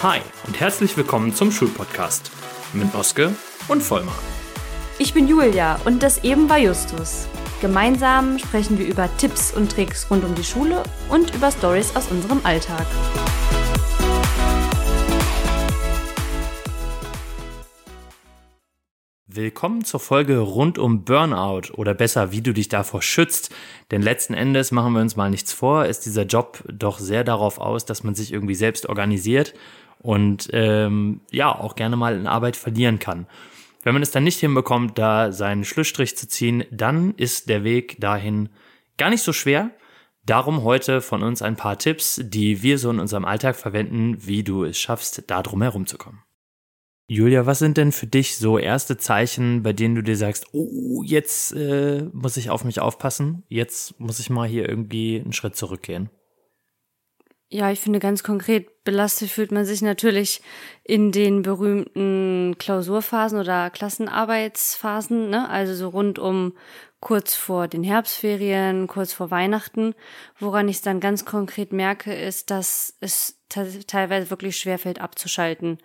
Hi und herzlich willkommen zum Schulpodcast mit Oske und Vollmar. Ich bin Julia und das eben war Justus. Gemeinsam sprechen wir über Tipps und Tricks rund um die Schule und über Stories aus unserem Alltag. Willkommen zur Folge rund um Burnout oder besser, wie du dich davor schützt. Denn letzten Endes machen wir uns mal nichts vor, ist dieser Job doch sehr darauf aus, dass man sich irgendwie selbst organisiert und ähm, ja auch gerne mal in Arbeit verlieren kann. Wenn man es dann nicht hinbekommt, da seinen Schlussstrich zu ziehen, dann ist der Weg dahin gar nicht so schwer. Darum heute von uns ein paar Tipps, die wir so in unserem Alltag verwenden, wie du es schaffst, da drum herumzukommen. Julia, was sind denn für dich so erste Zeichen, bei denen du dir sagst, oh, jetzt äh, muss ich auf mich aufpassen, jetzt muss ich mal hier irgendwie einen Schritt zurückgehen? Ja, ich finde ganz konkret, belastet fühlt man sich natürlich in den berühmten Klausurphasen oder Klassenarbeitsphasen, ne? also so rund um kurz vor den Herbstferien, kurz vor Weihnachten. Woran ich es dann ganz konkret merke, ist, dass es teilweise wirklich schwerfällt abzuschalten.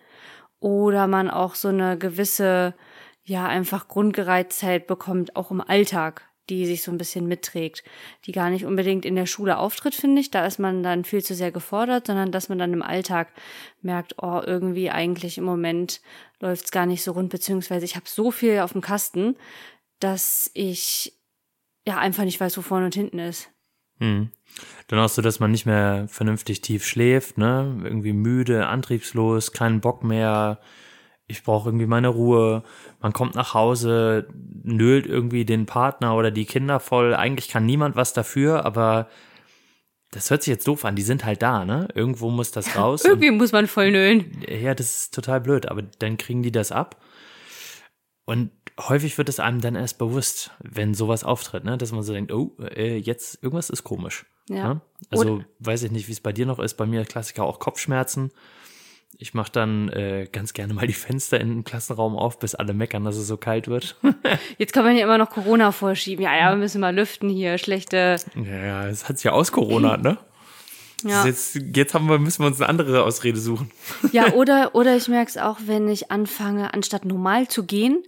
Oder man auch so eine gewisse, ja, einfach Grundgereiztheit bekommt, auch im Alltag die sich so ein bisschen mitträgt, die gar nicht unbedingt in der Schule auftritt, finde ich. Da ist man dann viel zu sehr gefordert, sondern dass man dann im Alltag merkt, oh, irgendwie eigentlich im Moment läuft's gar nicht so rund, beziehungsweise ich habe so viel auf dem Kasten, dass ich ja einfach nicht weiß, wo vorne und hinten ist. Hm. Dann auch so, dass man nicht mehr vernünftig tief schläft, ne? Irgendwie müde, antriebslos, keinen Bock mehr, ich brauche irgendwie meine Ruhe. Man kommt nach Hause, nölt irgendwie den Partner oder die Kinder voll. Eigentlich kann niemand was dafür, aber das hört sich jetzt doof an. Die sind halt da, ne? Irgendwo muss das raus. irgendwie muss man voll nölen. Ja, das ist total blöd, aber dann kriegen die das ab. Und häufig wird es einem dann erst bewusst, wenn sowas auftritt, ne? dass man so denkt, oh, äh, jetzt irgendwas ist komisch. Ja. Ne? Also Oder weiß ich nicht, wie es bei dir noch ist. Bei mir Klassiker auch Kopfschmerzen. Ich mache dann äh, ganz gerne mal die Fenster in den Klassenraum auf, bis alle meckern, dass es so kalt wird. Jetzt kann man ja immer noch Corona vorschieben. Ja, ja, wir müssen mal lüften hier, schlechte. Ja, es hat sich ja aus Corona, ne? Ja. Jetzt, jetzt haben wir, müssen wir uns eine andere Ausrede suchen. Ja, oder, oder ich merke es auch, wenn ich anfange, anstatt normal zu gehen,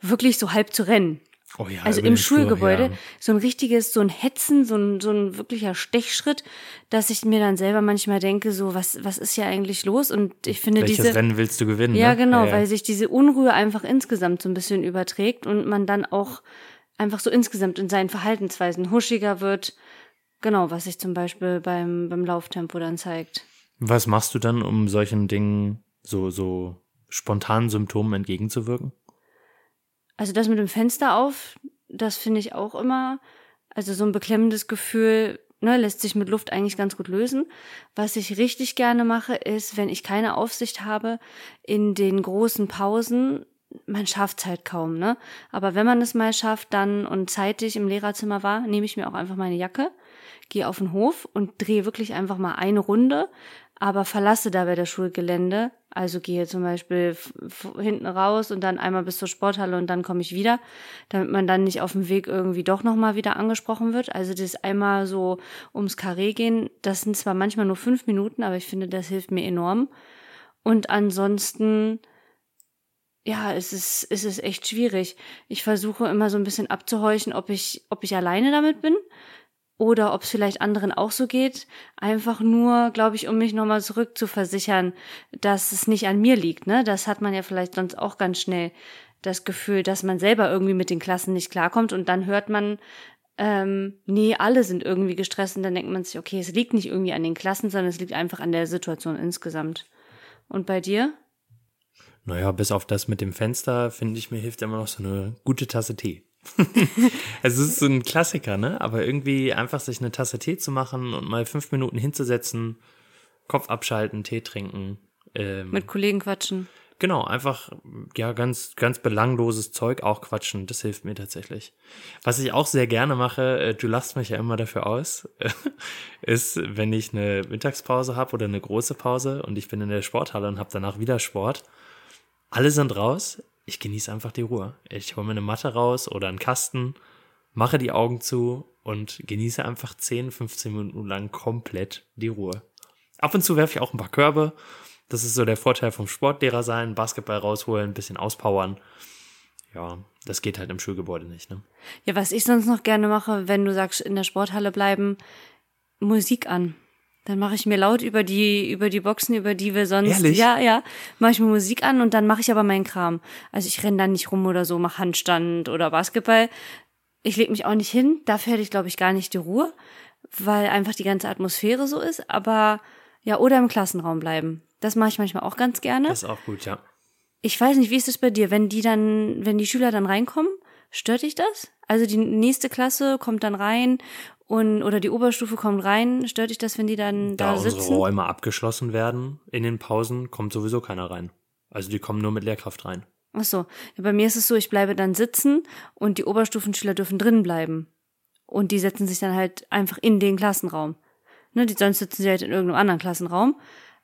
wirklich so halb zu rennen. Oh ja, also im Schulgebäude, ja. so ein richtiges, so ein Hetzen, so ein, so ein wirklicher Stechschritt, dass ich mir dann selber manchmal denke, so, was, was ist hier eigentlich los? Und ich finde Welches diese. Rennen willst du gewinnen? Ja, ne? genau, ja, weil sich diese Unruhe einfach insgesamt so ein bisschen überträgt und man dann auch einfach so insgesamt in seinen Verhaltensweisen huschiger wird. Genau, was sich zum Beispiel beim, beim Lauftempo dann zeigt. Was machst du dann, um solchen Dingen so, so spontanen Symptomen entgegenzuwirken? Also das mit dem Fenster auf, das finde ich auch immer, also so ein beklemmendes Gefühl, ne, lässt sich mit Luft eigentlich ganz gut lösen. Was ich richtig gerne mache, ist, wenn ich keine Aufsicht habe, in den großen Pausen, man schafft es halt kaum, ne? Aber wenn man es mal schafft, dann und zeitig im Lehrerzimmer war, nehme ich mir auch einfach meine Jacke, gehe auf den Hof und drehe wirklich einfach mal eine Runde, aber verlasse dabei das Schulgelände. Also gehe zum Beispiel hinten raus und dann einmal bis zur Sporthalle und dann komme ich wieder, damit man dann nicht auf dem Weg irgendwie doch nochmal wieder angesprochen wird. Also das einmal so ums Karree gehen, das sind zwar manchmal nur fünf Minuten, aber ich finde, das hilft mir enorm. Und ansonsten, ja, es ist, es ist echt schwierig. Ich versuche immer so ein bisschen abzuhorchen, ob ich, ob ich alleine damit bin oder ob es vielleicht anderen auch so geht. Einfach nur, glaube ich, um mich nochmal zurück zu versichern, dass es nicht an mir liegt. Ne? Das hat man ja vielleicht sonst auch ganz schnell das Gefühl, dass man selber irgendwie mit den Klassen nicht klarkommt und dann hört man, ähm, nee, alle sind irgendwie gestresst und dann denkt man sich, okay, es liegt nicht irgendwie an den Klassen, sondern es liegt einfach an der Situation insgesamt. Und bei dir? Naja, bis auf das mit dem Fenster, finde ich, mir hilft immer noch so eine gute Tasse Tee. es ist so ein Klassiker, ne? Aber irgendwie einfach sich eine Tasse Tee zu machen und mal fünf Minuten hinzusetzen, Kopf abschalten, Tee trinken. Ähm, Mit Kollegen quatschen. Genau, einfach, ja, ganz, ganz belangloses Zeug auch quatschen. Das hilft mir tatsächlich. Was ich auch sehr gerne mache, äh, du lachst mich ja immer dafür aus, ist, wenn ich eine Mittagspause habe oder eine große Pause und ich bin in der Sporthalle und habe danach wieder Sport. Alle sind raus, ich genieße einfach die Ruhe. Ich hole mir eine Matte raus oder einen Kasten, mache die Augen zu und genieße einfach 10, 15 Minuten lang komplett die Ruhe. Ab und zu werfe ich auch ein paar Körbe, Das ist so der Vorteil vom Sportlehrer sein, Basketball rausholen, ein bisschen auspowern. Ja, das geht halt im Schulgebäude nicht, ne? Ja, was ich sonst noch gerne mache, wenn du sagst, in der Sporthalle bleiben, Musik an. Dann mache ich mir laut über die über die Boxen, über die wir sonst Ehrlich? ja ja mache ich mir Musik an und dann mache ich aber meinen Kram. Also ich renn dann nicht rum oder so, mache Handstand oder Basketball. Ich leg mich auch nicht hin. Dafür hätte ich glaube ich gar nicht die Ruhe, weil einfach die ganze Atmosphäre so ist. Aber ja oder im Klassenraum bleiben. Das mache ich manchmal auch ganz gerne. Das ist auch gut, ja. Ich weiß nicht, wie ist es bei dir, wenn die dann, wenn die Schüler dann reinkommen, stört dich das? Also die nächste Klasse kommt dann rein und oder die Oberstufe kommt rein, stört dich das, wenn die dann Da da, unsere sitzen? Räume abgeschlossen werden in den Pausen, kommt sowieso keiner rein. Also die kommen nur mit Lehrkraft rein. Ach so, ja, bei mir ist es so, ich bleibe dann sitzen und die Oberstufenschüler dürfen drin bleiben. Und die setzen sich dann halt einfach in den Klassenraum. Ne, die, sonst sitzen sie halt in irgendeinem anderen Klassenraum.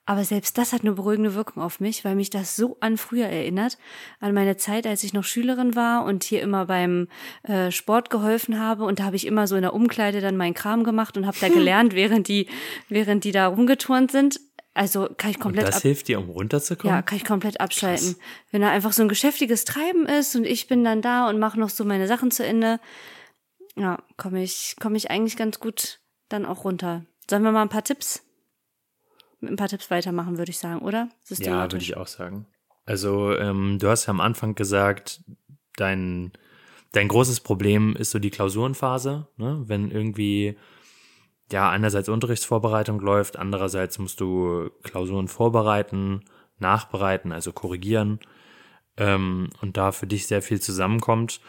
Aber selbst das hat eine beruhigende Wirkung auf mich, weil mich das so an früher erinnert, an meine Zeit, als ich noch Schülerin war und hier immer beim äh, Sport geholfen habe. Und da habe ich immer so in der Umkleide dann meinen Kram gemacht und habe da gelernt, während die, während die da rumgeturnt sind. Also kann ich Und komplett das ab hilft dir, um runterzukommen? ja, kann ich komplett abschalten. Wenn da einfach so ein geschäftiges Treiben ist und ich bin dann da und mache noch so meine Sachen zu Ende, ja, komme ich, komme ich eigentlich ganz gut dann auch runter. Sollen wir mal ein paar Tipps, mit ein paar Tipps weitermachen, würde ich sagen, oder? Ja, würde ich auch sagen. Also, ähm, du hast ja am Anfang gesagt, dein, dein großes Problem ist so die Klausurenphase, ne? Wenn irgendwie, ja, einerseits Unterrichtsvorbereitung läuft, andererseits musst du Klausuren vorbereiten, nachbereiten, also korrigieren, ähm, und da für dich sehr viel zusammenkommt.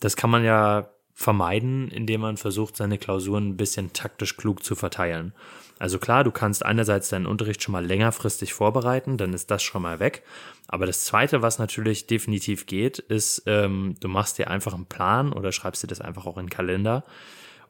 Das kann man ja vermeiden, indem man versucht, seine Klausuren ein bisschen taktisch klug zu verteilen. Also klar, du kannst einerseits deinen Unterricht schon mal längerfristig vorbereiten, dann ist das schon mal weg. Aber das Zweite, was natürlich definitiv geht, ist, ähm, du machst dir einfach einen Plan oder schreibst dir das einfach auch in den Kalender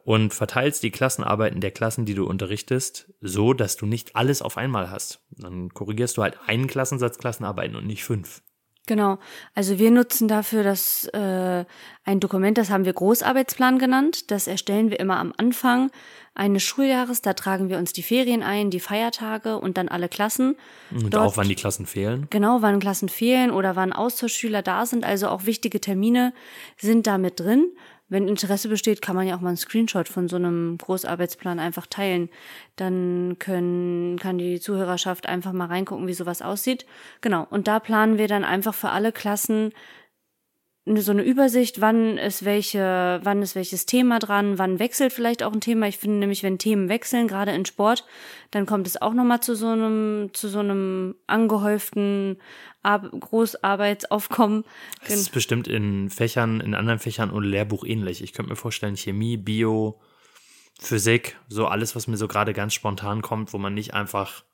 und verteilst die Klassenarbeiten der Klassen, die du unterrichtest, so, dass du nicht alles auf einmal hast. Dann korrigierst du halt einen Klassensatz Klassenarbeiten und nicht fünf. Genau. Also wir nutzen dafür das äh, ein Dokument, das haben wir Großarbeitsplan genannt. Das erstellen wir immer am Anfang eines Schuljahres. Da tragen wir uns die Ferien ein, die Feiertage und dann alle Klassen. Und Dort- auch wann die Klassen fehlen. Genau, wann Klassen fehlen oder wann Austauschschüler da sind. Also auch wichtige Termine sind da mit drin. Wenn Interesse besteht, kann man ja auch mal einen Screenshot von so einem Großarbeitsplan einfach teilen. Dann können, kann die Zuhörerschaft einfach mal reingucken, wie sowas aussieht. Genau. Und da planen wir dann einfach für alle Klassen so eine Übersicht, wann ist welche, wann ist welches Thema dran, wann wechselt vielleicht auch ein Thema. Ich finde nämlich, wenn Themen wechseln, gerade in Sport, dann kommt es auch nochmal zu so einem, zu so einem angehäuften Ar Großarbeitsaufkommen. Es ist bestimmt in Fächern, in anderen Fächern und Lehrbuch ähnlich. Ich könnte mir vorstellen, Chemie, Bio, Physik, so alles, was mir so gerade ganz spontan kommt, wo man nicht einfach,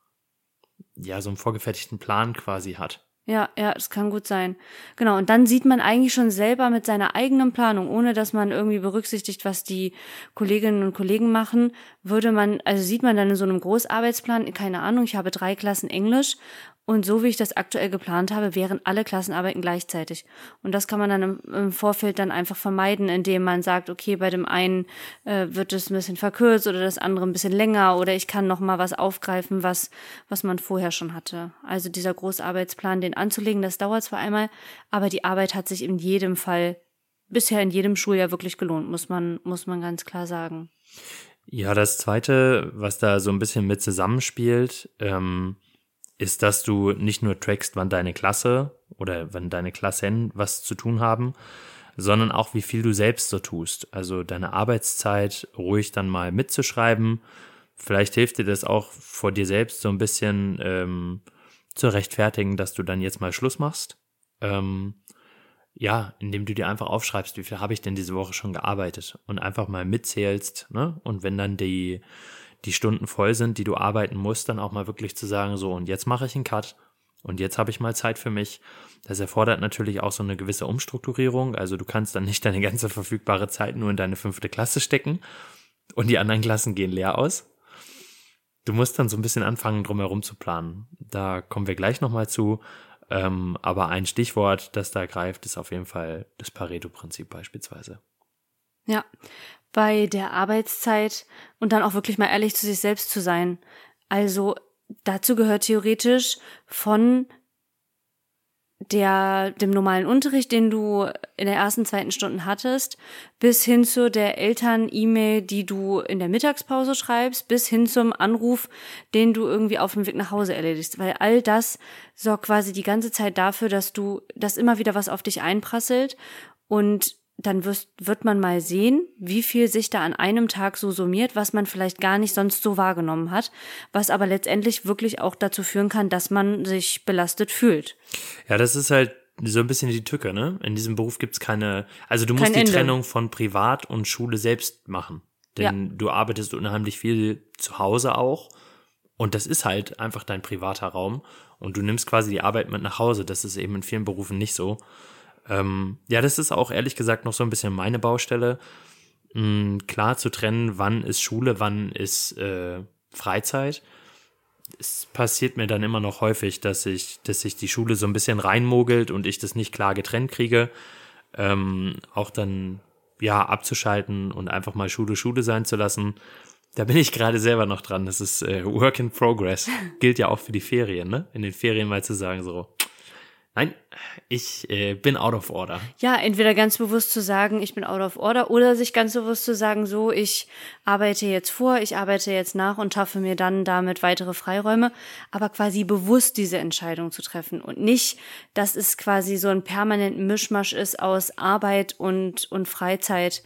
ja, so einen vorgefertigten Plan quasi hat. Ja, ja, das kann gut sein. Genau, und dann sieht man eigentlich schon selber mit seiner eigenen Planung, ohne dass man irgendwie berücksichtigt, was die Kolleginnen und Kollegen machen, würde man, also sieht man dann in so einem Großarbeitsplan, keine Ahnung, ich habe drei Klassen Englisch und so wie ich das aktuell geplant habe, wären alle Klassenarbeiten gleichzeitig. Und das kann man dann im, Vorfeld dann einfach vermeiden, indem man sagt, okay, bei dem einen äh, wird es ein bisschen verkürzt oder das andere ein bisschen länger oder ich kann noch mal was aufgreifen, was was man vorher schon hatte. Also dieser Großarbeitsplan, den anzulegen, das dauert zwar einmal, aber die Arbeit hat sich in jedem Fall bisher in jedem Schuljahr wirklich gelohnt, muss man muss man ganz klar sagen. Ja, das zweite, was da so ein bisschen mit zusammenspielt, ähm, ist, dass du nicht nur trackst, wann deine Klasse oder wann deine Klassen was zu tun haben, sondern auch, wie viel du selbst so tust. Also deine Arbeitszeit ruhig dann mal mitzuschreiben. Vielleicht hilft dir das auch vor dir selbst so ein bisschen ähm, zu rechtfertigen, dass du dann jetzt mal Schluss machst. Ähm, ja, indem du dir einfach aufschreibst, wie viel habe ich denn diese Woche schon gearbeitet und einfach mal mitzählst, ne? Und wenn dann die, die Stunden voll sind, die du arbeiten musst, dann auch mal wirklich zu sagen, so, und jetzt mache ich einen Cut und jetzt habe ich mal Zeit für mich. Das erfordert natürlich auch so eine gewisse Umstrukturierung. Also du kannst dann nicht deine ganze verfügbare Zeit nur in deine fünfte Klasse stecken und die anderen Klassen gehen leer aus. Du musst dann so ein bisschen anfangen, drumherum zu planen. Da kommen wir gleich nochmal zu. Ähm, aber ein Stichwort, das da greift, ist auf jeden Fall das Pareto-Prinzip beispielsweise. Ja, bei der Arbeitszeit und dann auch wirklich mal ehrlich zu sich selbst zu sein. Also dazu gehört theoretisch von der, dem normalen Unterricht, den du in der ersten, zweiten Stunden hattest, bis hin zu der Eltern-E-Mail, die du in der Mittagspause schreibst, bis hin zum Anruf, den du irgendwie auf dem Weg nach Hause erledigst. Weil all das sorgt quasi die ganze Zeit dafür, dass du, dass immer wieder was auf dich einprasselt und dann wirst, wird man mal sehen, wie viel sich da an einem Tag so summiert, was man vielleicht gar nicht sonst so wahrgenommen hat, was aber letztendlich wirklich auch dazu führen kann, dass man sich belastet fühlt. Ja, das ist halt so ein bisschen die Tücke, ne? In diesem Beruf gibt's keine, also du musst Kein die Ende. Trennung von Privat und Schule selbst machen. Denn Ja. du arbeitest unheimlich viel zu Hause auch. Und das ist halt einfach dein privater Raum. Und du nimmst quasi die Arbeit mit nach Hause. Das ist eben in vielen Berufen nicht so. Ähm, ja, das ist auch ehrlich gesagt noch so ein bisschen meine Baustelle. mh, klar zu trennen, wann ist Schule, wann ist äh, Freizeit. Es passiert mir dann immer noch häufig, dass ich, dass sich die Schule so ein bisschen reinmogelt und ich das nicht klar getrennt kriege. Ähm, auch dann ja abzuschalten und einfach mal Schule Schule sein zu lassen. Da bin ich gerade selber noch dran. Das ist äh, Work in Progress. Gilt ja auch für die Ferien, ne? In den Ferien mal zu sagen so, nein, ich äh, bin out of order. Ja, entweder ganz bewusst zu sagen, ich bin out of order, oder sich ganz bewusst zu sagen, so, ich arbeite jetzt vor, ich arbeite jetzt nach und schaffe mir dann damit weitere Freiräume, aber quasi bewusst diese Entscheidung zu treffen und nicht, dass es quasi so ein permanenten Mischmasch ist aus Arbeit und, und Freizeit.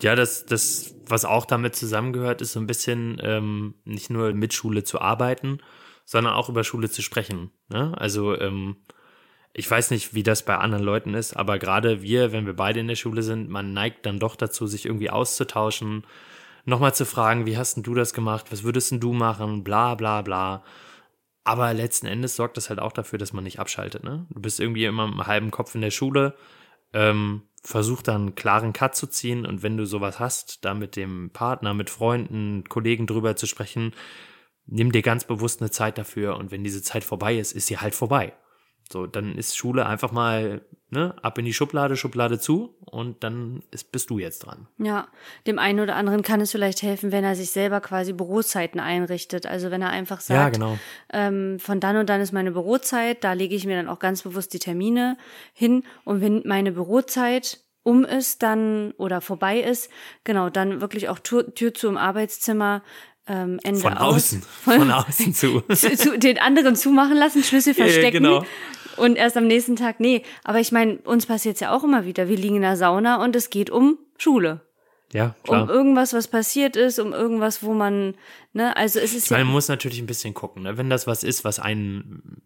Ja, das, das, was auch damit zusammengehört, ist so ein bisschen ähm, nicht nur mit Schule zu arbeiten, sondern auch über Schule zu sprechen. Ne? Also ähm, ich weiß nicht, wie das bei anderen Leuten ist, aber gerade wir, wenn wir beide in der Schule sind, man neigt dann doch dazu, sich irgendwie auszutauschen, nochmal zu fragen, wie hast denn du das gemacht, was würdest denn du machen, bla bla bla. Aber letzten Endes sorgt das halt auch dafür, dass man nicht abschaltet. Ne? Du bist irgendwie immer mit einem halben Kopf in der Schule, ähm, versuch dann einen klaren Cut zu ziehen und wenn du sowas hast, da mit dem Partner, mit Freunden, Kollegen drüber zu sprechen, nimm dir ganz bewusst eine Zeit dafür und wenn diese Zeit vorbei ist, ist sie halt vorbei. So, dann ist Schule einfach mal ne, ab in die Schublade, Schublade zu und dann ist, bist du jetzt dran. Ja, dem einen oder anderen kann es vielleicht helfen, wenn er sich selber quasi Bürozeiten einrichtet. Also wenn er einfach sagt, Ja, genau. ähm, von dann und dann ist meine Bürozeit, da lege ich mir dann auch ganz bewusst die Termine hin. Und wenn meine Bürozeit um ist, dann oder vorbei ist, genau, dann wirklich auch Tür, Tür zu im Arbeitszimmer. Ähm, Ende Von aus. außen, von außen zu. zu, zu den anderen zumachen lassen, Schlüssel Ja, ja, verstecken genau. Und erst am nächsten Tag, nee. Aber ich meine, uns passiert ja auch immer wieder. Wir liegen in der Sauna und es geht um Schule. Ja, Um klar. irgendwas, was passiert ist, um irgendwas, wo man, ne, also es ist Ich meine, ja, man muss natürlich ein bisschen gucken, ne? wenn das was ist, was einen.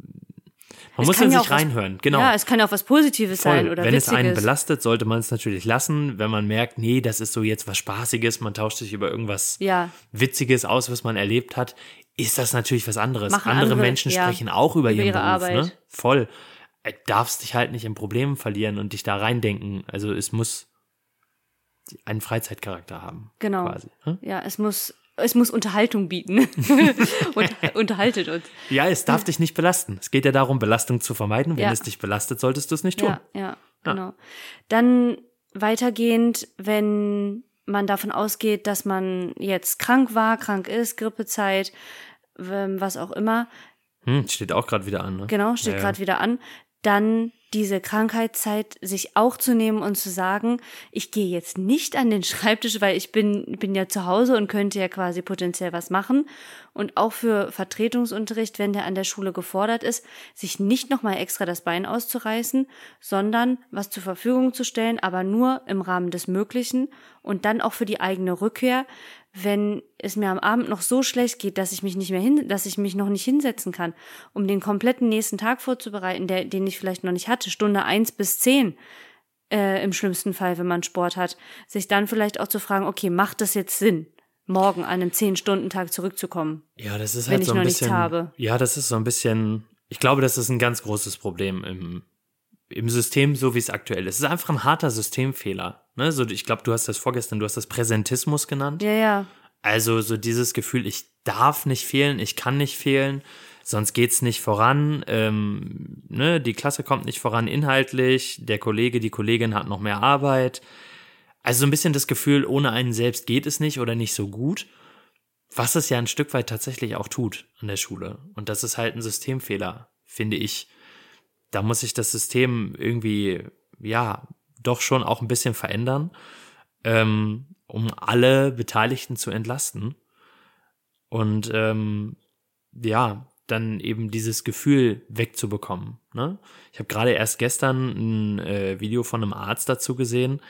Man Es muss in ja sich auch was- reinhören, genau. ja, es kann auch was Positives Voll. sein oder Wenn es einen Witziges. belastet, sollte man es natürlich lassen. Wenn man merkt, nee, das ist so jetzt was Spaßiges, man tauscht sich über irgendwas Ja. Witziges aus, was man erlebt hat, ist das natürlich was anderes. Machen andere, andere, Menschen ja, sprechen auch über, über ihren ihre Beruf, ne? Arbeit. Voll. Äh, Darfst dich halt nicht in Problemen verlieren und dich da reindenken. Also es muss einen Freizeitcharakter haben. Genau. Quasi, ne? Ja, es muss, es muss Unterhaltung bieten. Und unterhaltet uns. Ja, es darf dich nicht belasten. Es geht ja darum, Belastung zu vermeiden. Wenn Ja. es dich belastet, solltest du es nicht tun. Ja, ja, genau. Dann weitergehend, wenn man davon ausgeht, dass man jetzt krank war, krank ist, Grippezeit, ähm, was auch immer, Hm, steht auch gerade wieder an. Ne? genau, steht Ja, ja. gerade wieder an, dann diese Krankheitszeit sich auch zu nehmen und zu sagen, ich gehe jetzt nicht an den Schreibtisch, weil ich bin, bin ja zu Hause und könnte ja quasi potenziell was machen. Und auch für Vertretungsunterricht, wenn der an der Schule gefordert ist, sich nicht nochmal extra das Bein auszureißen, sondern was zur Verfügung zu stellen, aber nur im Rahmen des Möglichen und dann auch für die eigene Rückkehr, wenn es mir am Abend noch so schlecht geht, dass ich mich nicht mehr hin, dass ich mich noch nicht hinsetzen kann, um den kompletten nächsten Tag vorzubereiten, der, den ich vielleicht noch nicht hatte, Stunde eins bis zehn äh, im schlimmsten Fall, wenn man Sport hat, sich dann vielleicht auch zu fragen, okay, macht das jetzt Sinn, morgen an einem zehn Stunden Tag zurückzukommen? Ja, das ist wenn halt ich so ein bisschen. habe. Ja, das ist so ein bisschen. Ich glaube, das ist ein ganz großes Problem im, im System, so wie es aktuell ist. Es ist einfach ein harter Systemfehler. Ne? So, ich glaube, du hast das vorgestern, du hast das Präsentismus genannt. Ja, ja, Also so dieses Gefühl, ich darf nicht fehlen, ich kann nicht fehlen, sonst geht's nicht voran. Ähm, ne? Die Klasse kommt nicht voran inhaltlich, der Kollege, die Kollegin hat noch mehr Arbeit. Also so ein bisschen das Gefühl, ohne einen selbst geht es nicht oder nicht so gut. was es ja ein Stück weit tatsächlich auch tut an der Schule. Und das ist halt ein Systemfehler, finde ich. Da muss sich das System irgendwie, ja, doch schon auch ein bisschen verändern, ähm, um alle Beteiligten zu entlasten. Und ähm, ja, dann eben dieses Gefühl wegzubekommen. Ne? Ich habe gerade erst gestern ein äh, Video von einem Arzt dazu gesehen,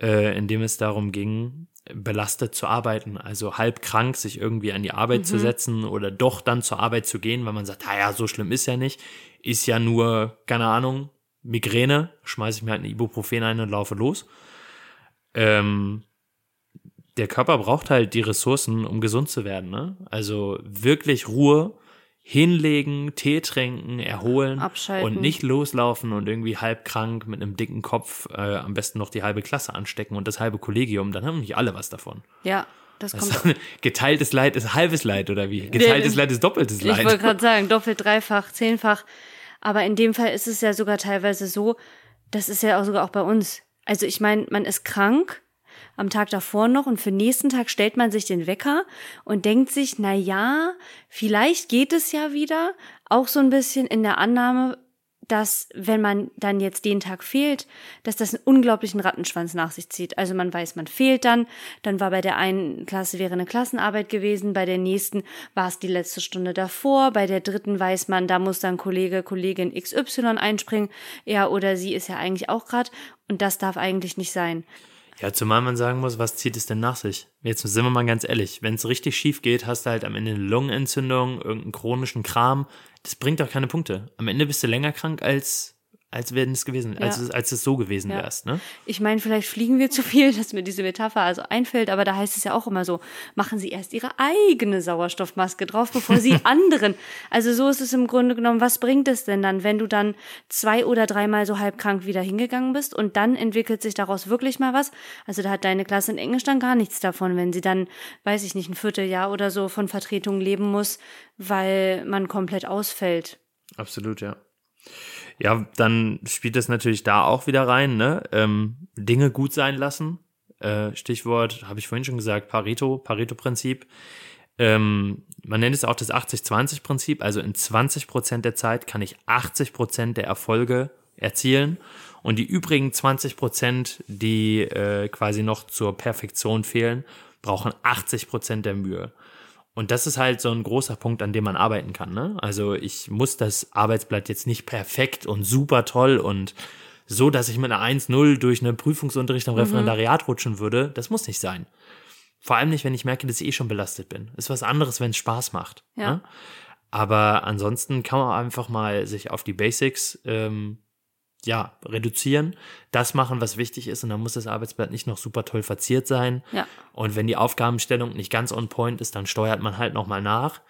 äh, in dem es darum ging, belastet zu arbeiten, also halb krank, sich irgendwie an die Arbeit mhm. zu setzen oder doch dann zur Arbeit zu gehen, weil man sagt, naja, so schlimm ist ja nicht, ist ja nur, keine Ahnung, Migräne, schmeiße ich mir halt ein Ibuprofen ein und laufe los. Ähm, der Körper braucht halt die Ressourcen, um gesund zu werden. Ne? Also wirklich Ruhe, hinlegen, Tee trinken, erholen Abschalten. und nicht loslaufen und irgendwie halb krank mit einem dicken Kopf äh, am besten noch die halbe Klasse anstecken und das halbe Kollegium, dann haben nicht alle was davon. Ja, das kommt. Also, geteiltes Leid ist halbes Leid oder wie? Geteiltes nee, Leid ist doppeltes Leid. Ich wollte gerade sagen, doppelt, dreifach, zehnfach. Aber in dem Fall ist es ja sogar teilweise so, das ist ja auch sogar auch bei uns. Also ich meine, man ist krank am Tag davor noch und für nächsten Tag stellt man sich den Wecker und denkt sich, na ja, vielleicht geht es ja wieder, auch so ein bisschen in der Annahme, dass wenn man dann jetzt den Tag fehlt, dass das einen unglaublichen Rattenschwanz nach sich zieht. Also man weiß, man fehlt dann, dann war bei der einen Klasse wäre eine Klassenarbeit gewesen, bei der nächsten war es die letzte Stunde davor, bei der dritten weiß man, da muss dann Kollege, Kollegin XY einspringen, er oder sie ist ja eigentlich auch gerade und das darf eigentlich nicht sein. Ja, zumal man sagen muss, was zieht es denn nach sich? Jetzt sind wir mal ganz ehrlich, wenn es richtig schief geht, hast du halt am Ende eine Lungenentzündung, irgendeinen chronischen Kram. Das bringt doch keine Punkte. Am Ende bist du länger krank als als wenn es gewesen, ja. als, als es so gewesen ja. wärst, ne? Ich meine, vielleicht fliegen wir zu viel, dass mir diese Metapher also einfällt, aber da heißt es ja auch immer so, machen Sie erst Ihre eigene Sauerstoffmaske drauf, bevor Sie anderen. Also so ist es im Grunde genommen, was bringt es denn dann, wenn du dann zwei oder dreimal so halb krank wieder hingegangen bist und dann entwickelt sich daraus wirklich mal was? Also da hat deine Klasse in Englisch dann gar nichts davon, wenn sie dann, weiß ich nicht, ein Vierteljahr oder so von Vertretung leben muss, weil man komplett ausfällt. Absolut, ja. Ja, dann spielt das natürlich da auch wieder rein, ne? Ähm, Dinge gut sein lassen. Äh, Stichwort, habe ich vorhin schon gesagt, Pareto, Pareto-Prinzip. Ähm, man nennt es auch das 80-20-Prinzip. Also in 20 Prozent der Zeit kann ich 80 Prozent der Erfolge erzielen. Und die übrigen 20 Prozent, die äh, quasi noch zur Perfektion fehlen, brauchen 80 Prozent der Mühe. Und das ist halt so ein großer Punkt, an dem man arbeiten kann. Ne? Also ich muss das Arbeitsblatt jetzt nicht perfekt und super toll und so, dass ich mit einer 1-0 durch einen Prüfungsunterricht am mhm. Referendariat rutschen würde. Das muss nicht sein. Vor allem nicht, wenn ich merke, dass ich eh schon belastet bin. Ist was anderes, wenn es Spaß macht. Ja. Ne? Aber ansonsten kann man einfach mal sich auf die Basics ähm, ja, reduzieren, das machen, was wichtig ist, und dann muss das Arbeitsblatt nicht noch super toll verziert sein. Ja. Und wenn die Aufgabenstellung nicht ganz on point ist, dann steuert man halt nochmal nach.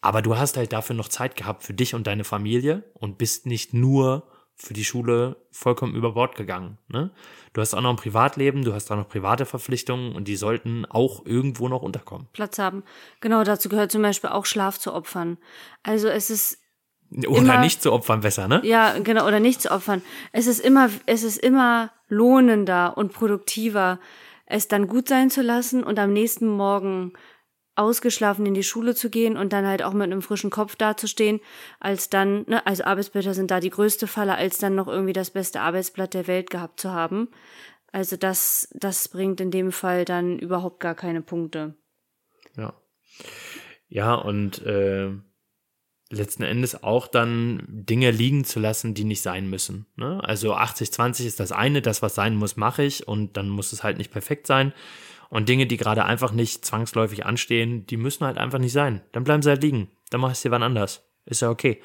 Aber du hast halt dafür noch Zeit gehabt für dich und deine Familie und bist nicht nur für die Schule vollkommen über Bord gegangen. Ne? Du hast auch noch ein Privatleben, du hast auch noch private Verpflichtungen und die sollten auch irgendwo noch unterkommen. Platz haben. Genau, dazu gehört zum Beispiel auch Schlaf zu opfern. Also es ist oder immer, nicht zu opfern besser, ne? Ja, genau, oder nicht zu opfern. Es ist immer, es ist immer lohnender und produktiver, es dann gut sein zu lassen und am nächsten Morgen ausgeschlafen in die Schule zu gehen und dann halt auch mit einem frischen Kopf dazustehen, als dann, ne, also Arbeitsblätter sind da die größte Falle, als dann noch irgendwie das beste Arbeitsblatt der Welt gehabt zu haben. Also das, das bringt in dem Fall dann überhaupt gar keine Punkte. Ja. Ja, und äh, letzten Endes auch dann Dinge liegen zu lassen, die nicht sein müssen. Ne? Also 80-20 ist das eine, das, was sein muss, mache ich und dann muss es halt nicht perfekt sein. Und Dinge, die gerade einfach nicht zwangsläufig anstehen, die müssen halt einfach nicht sein. Dann bleiben sie halt liegen. Dann mach ich sie wann anders. Ist ja okay.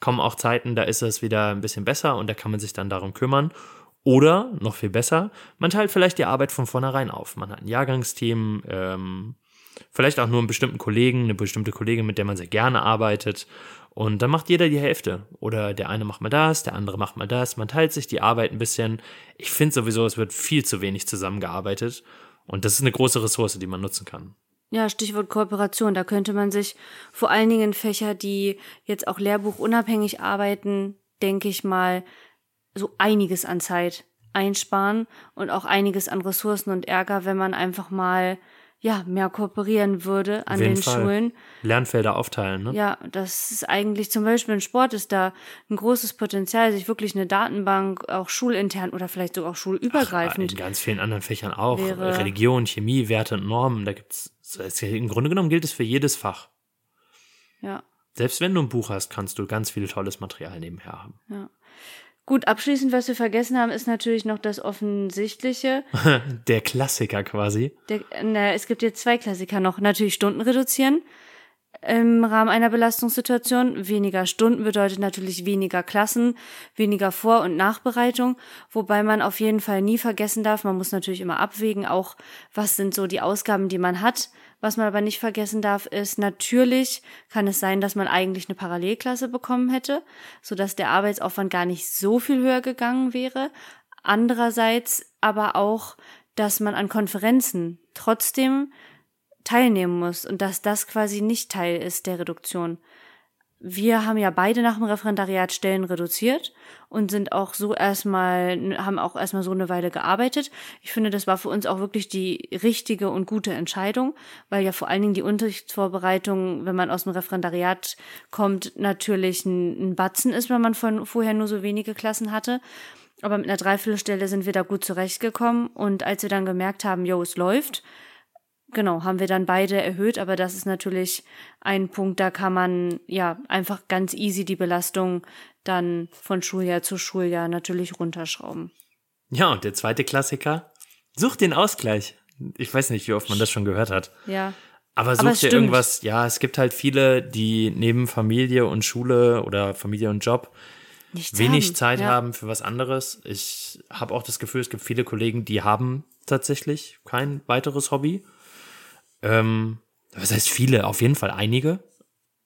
Kommen auch Zeiten, da ist es wieder ein bisschen besser und da kann man sich dann darum kümmern. Oder, noch viel besser, man teilt vielleicht die Arbeit von vornherein auf. Man hat ein Jahrgangsteam, ähm, Vielleicht auch nur einen bestimmten Kollegen, eine bestimmte Kollegin, mit der man sehr gerne arbeitet. Und dann macht jeder die Hälfte. Oder der eine macht mal das, der andere macht mal das. Man teilt sich die Arbeit ein bisschen. Ich finde sowieso, es wird viel zu wenig zusammengearbeitet. Und das ist eine große Ressource, die man nutzen kann. Ja, Stichwort Kooperation. Da könnte man sich vor allen Dingen Fächer, die jetzt auch lehrbuchunabhängig arbeiten, denke ich mal, so einiges an Zeit einsparen und auch einiges an Ressourcen und Ärger, wenn man einfach mal ja, mehr kooperieren würde an den Fall. Schulen. Lernfelder aufteilen, ne? Ja, das ist eigentlich zum Beispiel in Sport ist da ein großes Potenzial, sich wirklich eine Datenbank auch schulintern oder vielleicht sogar auch schulübergreifend. In ganz vielen anderen Fächern auch. Religion, Chemie, Werte und Normen. Da gibt's, es- im Grunde genommen gilt es für jedes Fach. ja, Selbst wenn du ein Buch hast, kannst du ganz viel tolles Material nebenher haben. ja. Gut, abschließend, was wir vergessen haben, ist natürlich noch das Offensichtliche. Der Klassiker quasi. Der, na, es gibt jetzt zwei Klassiker noch. Natürlich Stunden reduzieren im Rahmen einer Belastungssituation. Weniger Stunden bedeutet natürlich weniger Klassen, weniger Vor- und Nachbereitung, wobei man auf jeden Fall nie vergessen darf, man muss natürlich immer abwägen, auch was sind so die Ausgaben, die man hat. Was man aber nicht vergessen darf, ist, natürlich kann es sein, dass man eigentlich eine Parallelklasse bekommen hätte, sodass der Arbeitsaufwand gar nicht so viel höher gegangen wäre. Andererseits aber auch, dass man an Konferenzen trotzdem teilnehmen muss und dass das quasi nicht Teil ist der Reduktion. Wir haben ja beide nach dem Referendariat Stellen reduziert und sind auch so erstmal, haben auch erstmal so eine Weile gearbeitet. Ich finde, das war für uns auch wirklich die richtige und gute Entscheidung, weil ja vor allen Dingen die Unterrichtsvorbereitung, wenn man aus dem Referendariat kommt, natürlich ein, ein Batzen ist, wenn man von vorher nur so wenige Klassen hatte. Aber mit einer Dreiviertelstelle sind wir da gut zurechtgekommen und als wir dann gemerkt haben, jo, es läuft, Genau, haben wir dann beide erhöht, aber das ist natürlich ein Punkt, da kann man ja einfach ganz easy die Belastung dann von Schuljahr zu Schuljahr natürlich runterschrauben. Ja, und der zweite Klassiker. Such den Ausgleich. Ich weiß nicht, wie oft man das schon gehört hat. Ja, Aber such Aber dir stimmt. irgendwas. Ja, es gibt halt viele, die neben Familie und Schule oder Familie und Job nichts wenig haben. Zeit ja. haben für was anderes. Ich habe auch das Gefühl, es gibt viele Kollegen, die haben tatsächlich kein weiteres Hobby. Ähm, was heißt viele? Auf jeden Fall einige.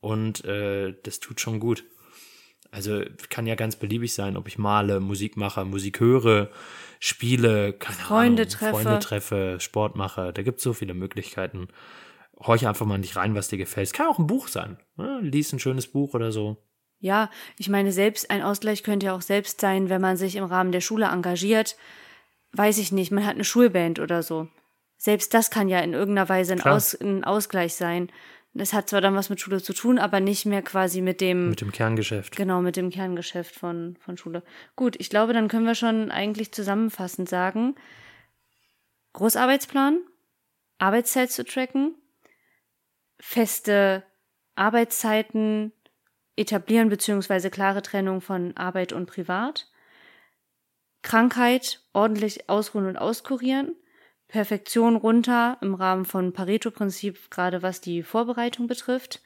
Und äh, das tut schon gut. Also kann ja ganz beliebig sein, ob ich male, Musik mache, Musik höre, spiele, keine Freunde Ahnung, treffe. Freunde treffe, Sport mache. Da gibt es so viele Möglichkeiten. Horch einfach mal nicht rein, was dir gefällt. Es kann auch ein Buch sein. Ne? Lies ein schönes Buch oder so. Ja, ich meine, selbst ein Ausgleich könnte ja auch selbst sein, wenn man sich im Rahmen der Schule engagiert. Weiß ich nicht, man hat eine Schulband oder so. Selbst das kann ja in irgendeiner Weise ein. Aus, ein Ausgleich sein. Das hat zwar dann was mit Schule zu tun, aber nicht mehr quasi mit dem Mit dem Kerngeschäft. Genau, mit dem Kerngeschäft von, von Schule. Gut, ich glaube, dann können wir schon eigentlich zusammenfassend sagen, Großarbeitsplan, Arbeitszeit zu tracken, feste Arbeitszeiten etablieren beziehungsweise klare Trennung von Arbeit und Privat, Krankheit ordentlich ausruhen und auskurieren, Perfektion runter im Rahmen von Pareto-Prinzip, gerade was die Vorbereitung betrifft,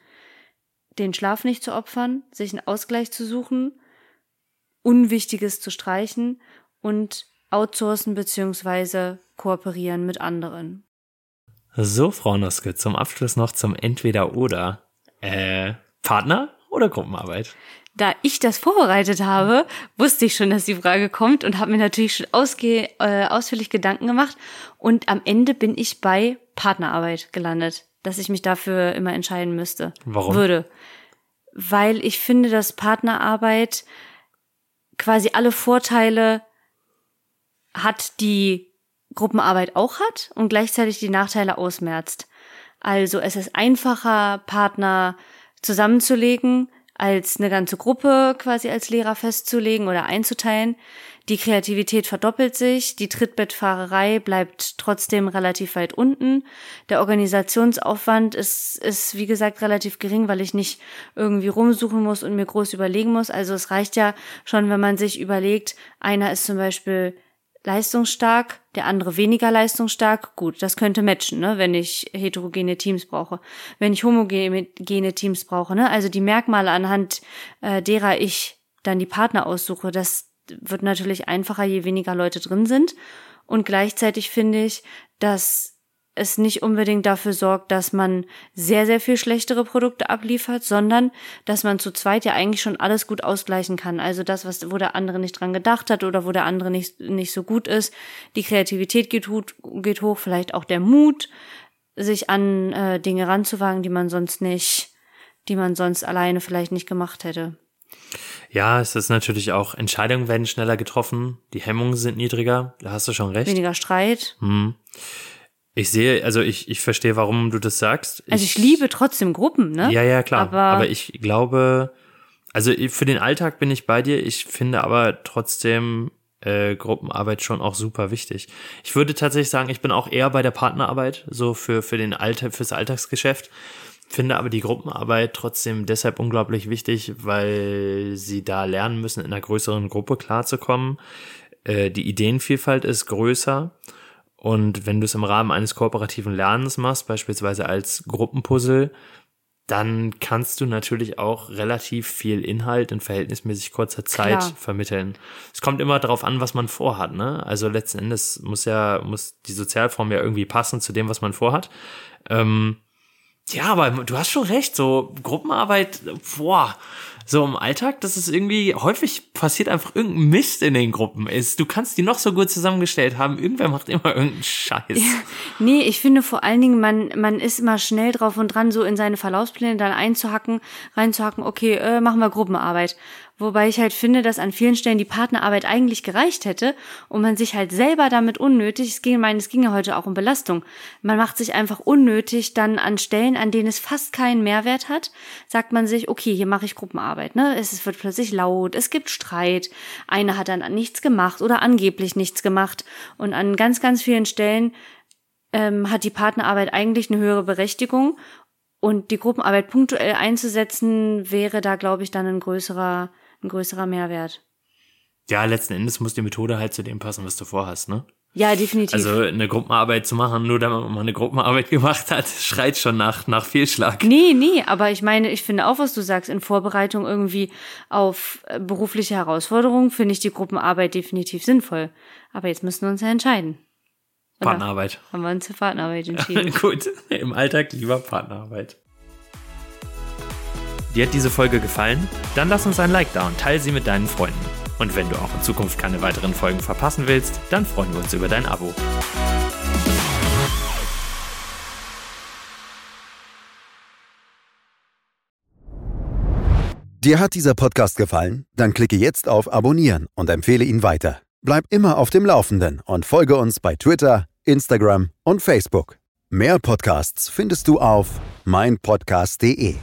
den Schlaf nicht zu opfern, sich einen Ausgleich zu suchen, Unwichtiges zu streichen und outsourcen beziehungsweise kooperieren mit anderen. So, Frau Noske, zum Abschluss noch zum Entweder-Oder. Äh, Partner oder Gruppenarbeit? Da ich das vorbereitet habe, wusste ich schon, dass die Frage kommt und habe mir natürlich schon ausge äh, ausführlich Gedanken gemacht. Und am Ende bin ich bei Partnerarbeit gelandet, dass ich mich dafür immer entscheiden müsste. Warum? Würde. Weil ich finde, dass Partnerarbeit quasi alle Vorteile hat, die Gruppenarbeit auch hat und gleichzeitig die Nachteile ausmerzt. Also es ist einfacher, Partner zusammenzulegen, als eine ganze Gruppe quasi als Lehrer festzulegen oder einzuteilen. Die Kreativität verdoppelt sich, die Trittbettfahrerei bleibt trotzdem relativ weit unten. Der Organisationsaufwand ist, ist, wie gesagt, relativ gering, weil ich nicht irgendwie rumsuchen muss und mir groß überlegen muss. Also es reicht ja schon, wenn man sich überlegt, einer ist zum Beispiel leistungsstark, der andere weniger leistungsstark. Gut, das könnte matchen, ne, wenn ich heterogene Teams brauche. Wenn ich homogene Teams brauche, ne, also die Merkmale anhand äh, derer ich dann die Partner aussuche, das wird natürlich einfacher, je weniger Leute drin sind. Und gleichzeitig finde ich, dass es nicht unbedingt dafür sorgt, dass man sehr, sehr viel schlechtere Produkte abliefert, sondern dass man zu zweit ja eigentlich schon alles gut ausgleichen kann. Also das, was, wo der andere nicht dran gedacht hat oder wo der andere nicht, nicht so gut ist. Die Kreativität geht, geht hoch, vielleicht auch der Mut, sich an äh, Dinge ranzuwagen, die man sonst nicht, die man sonst alleine vielleicht nicht gemacht hätte. Ja, es ist natürlich auch, Entscheidungen werden schneller getroffen, die Hemmungen sind niedriger, da hast du schon recht. Weniger Streit. Hm. Ich sehe, also ich, ich verstehe, warum du das sagst. Also ich, liebe trotzdem Gruppen, ne? Ja, ja, klar. Aber, aber ich glaube, also für den Alltag bin ich bei dir. Ich finde aber trotzdem äh, Gruppenarbeit schon auch super wichtig. Ich würde tatsächlich sagen, ich bin auch eher bei der Partnerarbeit, so für, für den Alltag, fürs Alltagsgeschäft. Finde aber die Gruppenarbeit trotzdem deshalb unglaublich wichtig, weil sie da lernen müssen, in einer größeren Gruppe klarzukommen. Äh, die Ideenvielfalt ist größer. Und wenn du es im Rahmen eines kooperativen Lernens machst, beispielsweise als Gruppenpuzzle, dann kannst du natürlich auch relativ viel Inhalt in verhältnismäßig kurzer Zeit Klar. vermitteln. Es kommt immer darauf an, was man vorhat, ne? Also letzten Endes muss ja, muss die Sozialform ja irgendwie passen zu dem, was man vorhat. Ähm, ja, aber du hast schon recht, so Gruppenarbeit, boah, so im Alltag, das ist irgendwie, häufig passiert einfach irgendein Mist in den Gruppen. Ist, du kannst die noch so gut zusammengestellt haben, irgendwer macht immer irgendeinen Scheiß. Ja, nee, ich finde vor allen Dingen, man, man ist immer schnell drauf und dran, so in seine Verlaufspläne dann einzuhacken, reinzuhacken, okay, äh, machen wir Gruppenarbeit. Wobei ich halt finde, dass an vielen Stellen die Partnerarbeit eigentlich gereicht hätte und man sich halt selber damit unnötig, es ging, meine, es ging ja heute auch um Belastung, man macht sich einfach unnötig dann an Stellen, an denen es fast keinen Mehrwert hat, sagt man sich, okay, hier mache ich Gruppenarbeit, ne? Es wird plötzlich laut, es gibt Streit, einer hat dann nichts gemacht oder angeblich nichts gemacht und an ganz, ganz vielen Stellen ähm, hat die Partnerarbeit eigentlich eine höhere Berechtigung und die Gruppenarbeit punktuell einzusetzen, wäre da, glaube ich, dann ein größerer ein größerer Mehrwert. Ja, letzten Endes muss die Methode halt zu dem passen, was du vorhast, ne? Ja, definitiv. Also eine Gruppenarbeit zu machen, nur damit man mal eine Gruppenarbeit gemacht hat, schreit schon nach, nach Fehlschlag. Nee, nee, aber ich meine, ich finde auch, was du sagst, in Vorbereitung irgendwie auf äh, berufliche Herausforderungen finde ich die Gruppenarbeit definitiv sinnvoll. Aber jetzt müssen wir uns ja entscheiden. Oder Partnerarbeit. Haben wir uns für Partnerarbeit entschieden. Gut, im Alltag lieber Partnerarbeit. Dir hat diese Folge gefallen? Dann lass uns ein Like da und teile sie mit deinen Freunden. Und wenn du auch in Zukunft keine weiteren Folgen verpassen willst, dann freuen wir uns über dein Abo. Dir hat dieser Podcast gefallen? Dann klicke jetzt auf Abonnieren und empfehle ihn weiter. Bleib immer auf dem Laufenden und folge uns bei Twitter, Instagram und Facebook. Mehr Podcasts findest du auf meinpodcast.de.